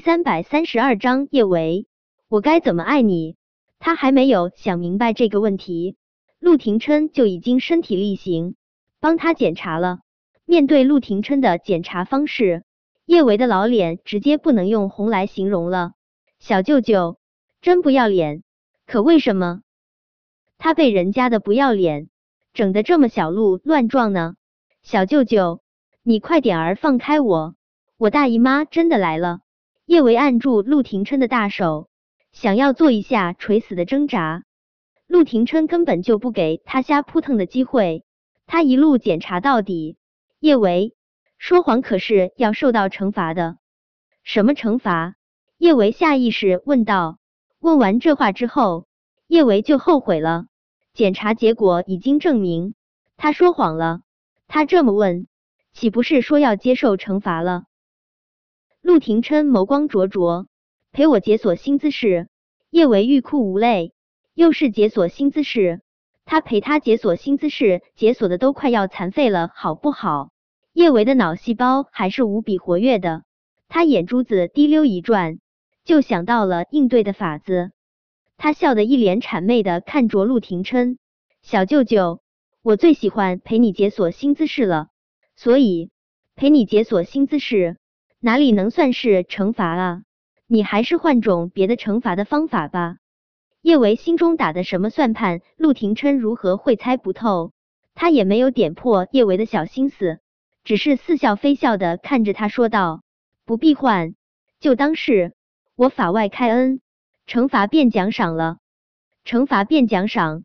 三百三十二章叶维，我该怎么爱你？他还没有想明白这个问题，陆廷琛就已经身体力行帮他检查了。面对陆廷琛的检查方式，叶维的老脸直接不能用红来形容了。小舅舅真不要脸，可为什么他被人家的不要脸整的这么小鹿乱撞呢？小舅舅，你快点儿放开我，我大姨妈真的来了。叶维按住陆廷琛的大手，想要做一下垂死的挣扎。陆廷琛根本就不给他瞎扑腾的机会，他一路检查到底。叶维说谎可是要受到惩罚的。什么惩罚？叶维下意识问道。问完这话之后，叶维就后悔了。检查结果已经证明他说谎了。他这么问，岂不是说要接受惩罚了？陆廷琛眸光灼灼，陪我解锁新姿势。叶维欲哭无泪，又是解锁新姿势。他陪他解锁新姿势，解锁的都快要残废了，好不好？叶维的脑细胞还是无比活跃的，他眼珠子滴溜一转，就想到了应对的法子。他笑得一脸谄媚的看着陆廷琛：“小舅舅，我最喜欢陪你解锁新姿势了，所以陪你解锁新姿势。”哪里能算是惩罚啊？你还是换种别的惩罚的方法吧。叶维心中打的什么算盘？陆廷琛如何会猜不透？他也没有点破叶维的小心思，只是似笑非笑的看着他说道：“不必换，就当是我法外开恩，惩罚变奖赏了。惩罚变奖赏，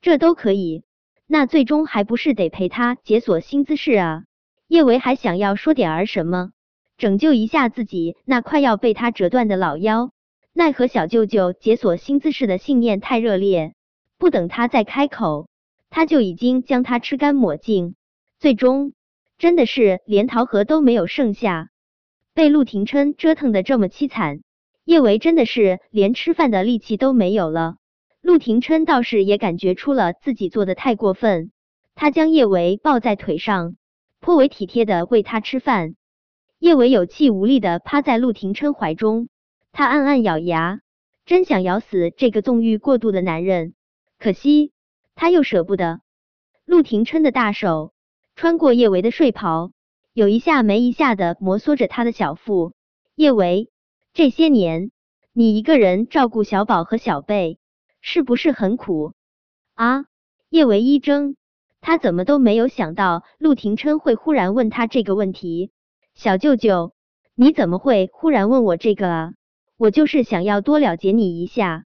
这都可以。那最终还不是得陪他解锁新姿势啊？”叶维还想要说点儿什么。拯救一下自己那快要被他折断的老腰，奈何小舅舅解锁新姿势的信念太热烈，不等他再开口，他就已经将他吃干抹净，最终真的是连桃核都没有剩下。被陆廷琛折腾的这么凄惨，叶维真的是连吃饭的力气都没有了。陆廷琛倒是也感觉出了自己做的太过分，他将叶维抱在腿上，颇为体贴的喂他吃饭。叶维有气无力的趴在陆廷琛怀中，他暗暗咬牙，真想咬死这个纵欲过度的男人，可惜他又舍不得。陆廷琛的大手穿过叶维的睡袍，有一下没一下的摩挲着他的小腹。叶维，这些年你一个人照顾小宝和小贝，是不是很苦啊？叶维一怔，他怎么都没有想到陆廷琛会忽然问他这个问题。小舅舅，你怎么会忽然问我这个啊？我就是想要多了解你一下，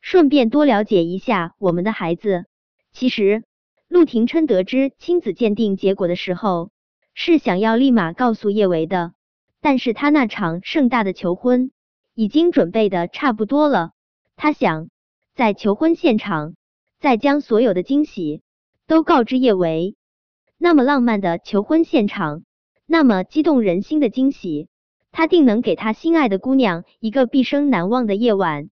顺便多了解一下我们的孩子。其实，陆廷琛得知亲子鉴定结果的时候，是想要立马告诉叶维的，但是他那场盛大的求婚已经准备的差不多了，他想在求婚现场再将所有的惊喜都告知叶维。那么浪漫的求婚现场。那么激动人心的惊喜，他定能给他心爱的姑娘一个毕生难忘的夜晚。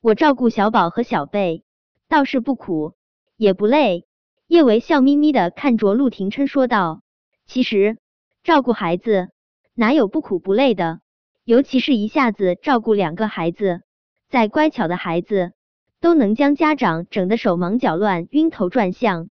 我照顾小宝和小贝，倒是不苦也不累。叶维笑眯眯的看着陆廷琛说道：“其实照顾孩子哪有不苦不累的？尤其是一下子照顾两个孩子，再乖巧的孩子都能将家长整得手忙脚乱、晕头转向。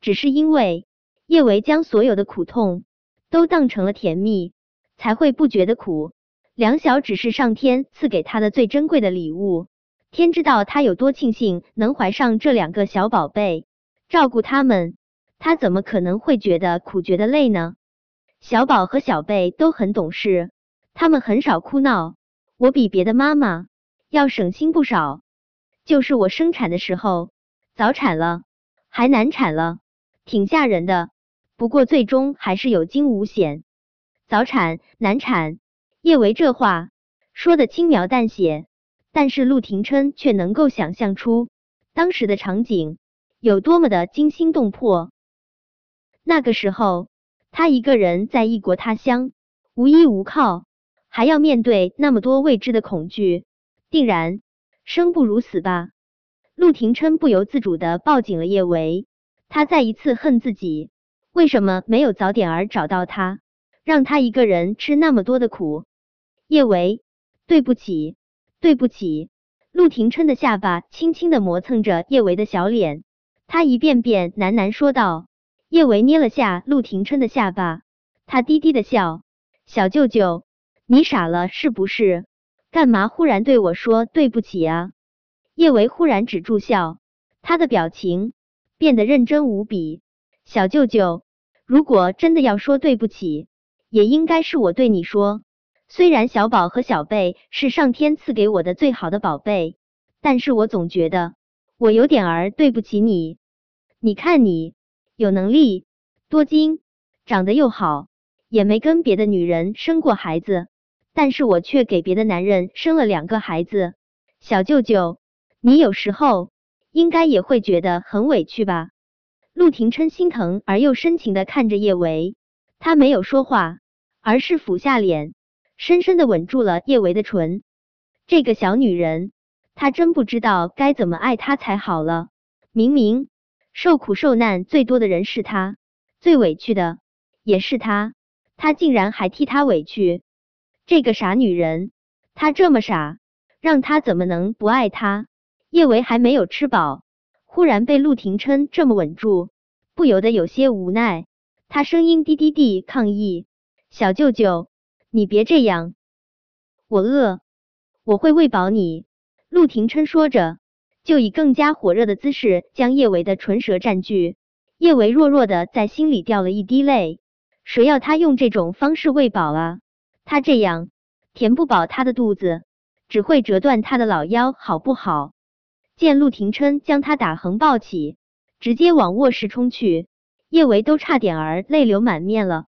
只是因为叶维将所有的苦痛。”都当成了甜蜜，才会不觉得苦。两小只是上天赐给他的最珍贵的礼物，天知道他有多庆幸能怀上这两个小宝贝，照顾他们，他怎么可能会觉得苦觉得累呢？小宝和小贝都很懂事，他们很少哭闹。我比别的妈妈要省心不少，就是我生产的时候早产了，还难产了，挺吓人的。不过最终还是有惊无险，早产难产。叶维这话说的轻描淡写，但是陆廷琛却能够想象出当时的场景有多么的惊心动魄。那个时候，他一个人在异国他乡，无依无靠，还要面对那么多未知的恐惧，定然生不如死吧。陆廷琛不由自主的抱紧了叶维，他再一次恨自己。为什么没有早点儿找到他，让他一个人吃那么多的苦？叶维，对不起，对不起。陆廷琛的下巴轻轻的磨蹭着叶维的小脸，他一遍遍喃喃说道。叶维捏了下陆廷琛的下巴，他低低的笑：“小舅舅，你傻了是不是？干嘛忽然对我说对不起啊？”叶维忽然止住笑，他的表情变得认真无比。小舅舅，如果真的要说对不起，也应该是我对你说。虽然小宝和小贝是上天赐给我的最好的宝贝，但是我总觉得我有点儿对不起你。你看你有能力，多金，长得又好，也没跟别的女人生过孩子，但是我却给别的男人生了两个孩子。小舅舅，你有时候应该也会觉得很委屈吧？陆廷琛心疼而又深情的看着叶维，他没有说话，而是俯下脸。深深的吻住了叶维的唇，这个小女人，她真不知道该怎么爱她才好了。明明受苦受难最多的人是他，最委屈的也是他，他竟然还替他委屈。这个傻女人，她这么傻，让他怎么能不爱她？叶维还没有吃饱，忽然被陆廷琛这么吻住，不由得有些无奈。他声音低低地抗议：“小舅舅。”你别这样，我饿，我会喂饱你。陆廷琛说着，就以更加火热的姿势将叶维的唇舌占据。叶维弱弱的在心里掉了一滴泪，谁要他用这种方式喂饱啊？他这样填不饱他的肚子，只会折断他的老腰，好不好？见陆廷琛将他打横抱起，直接往卧室冲去，叶维都差点儿泪流满面了。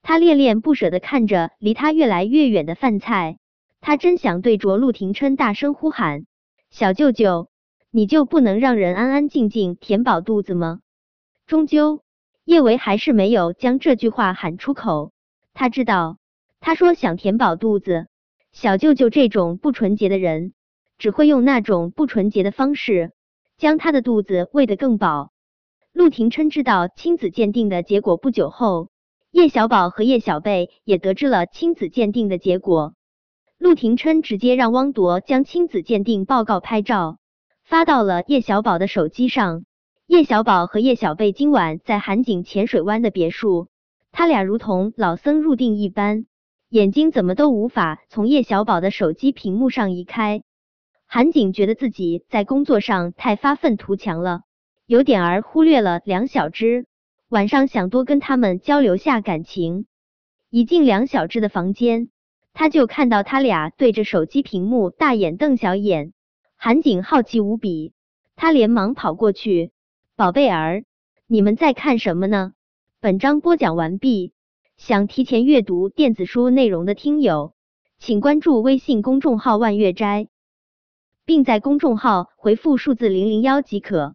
他恋恋不舍的看着离他越来越远的饭菜，他真想对着陆廷琛大声呼喊：“小舅舅，你就不能让人安安静静填饱肚子吗？”终究，叶维还是没有将这句话喊出口。他知道，他说想填饱肚子，小舅舅这种不纯洁的人，只会用那种不纯洁的方式将他的肚子喂得更饱。陆廷琛知道亲子鉴定的结果不久后。叶小宝和叶小贝也得知了亲子鉴定的结果。陆廷琛直接让汪铎将亲子鉴定报告拍照发到了叶小宝的手机上。叶小宝和叶小贝今晚在韩景浅水湾的别墅，他俩如同老僧入定一般，眼睛怎么都无法从叶小宝的手机屏幕上移开。韩景觉得自己在工作上太发愤图强了，有点儿忽略了梁小芝。晚上想多跟他们交流下感情，一进梁小芝的房间，他就看到他俩对着手机屏幕大眼瞪小眼。韩景好奇无比，他连忙跑过去：“宝贝儿，你们在看什么呢？”本章播讲完毕。想提前阅读电子书内容的听友，请关注微信公众号“万月斋”，并在公众号回复数字零零幺即可。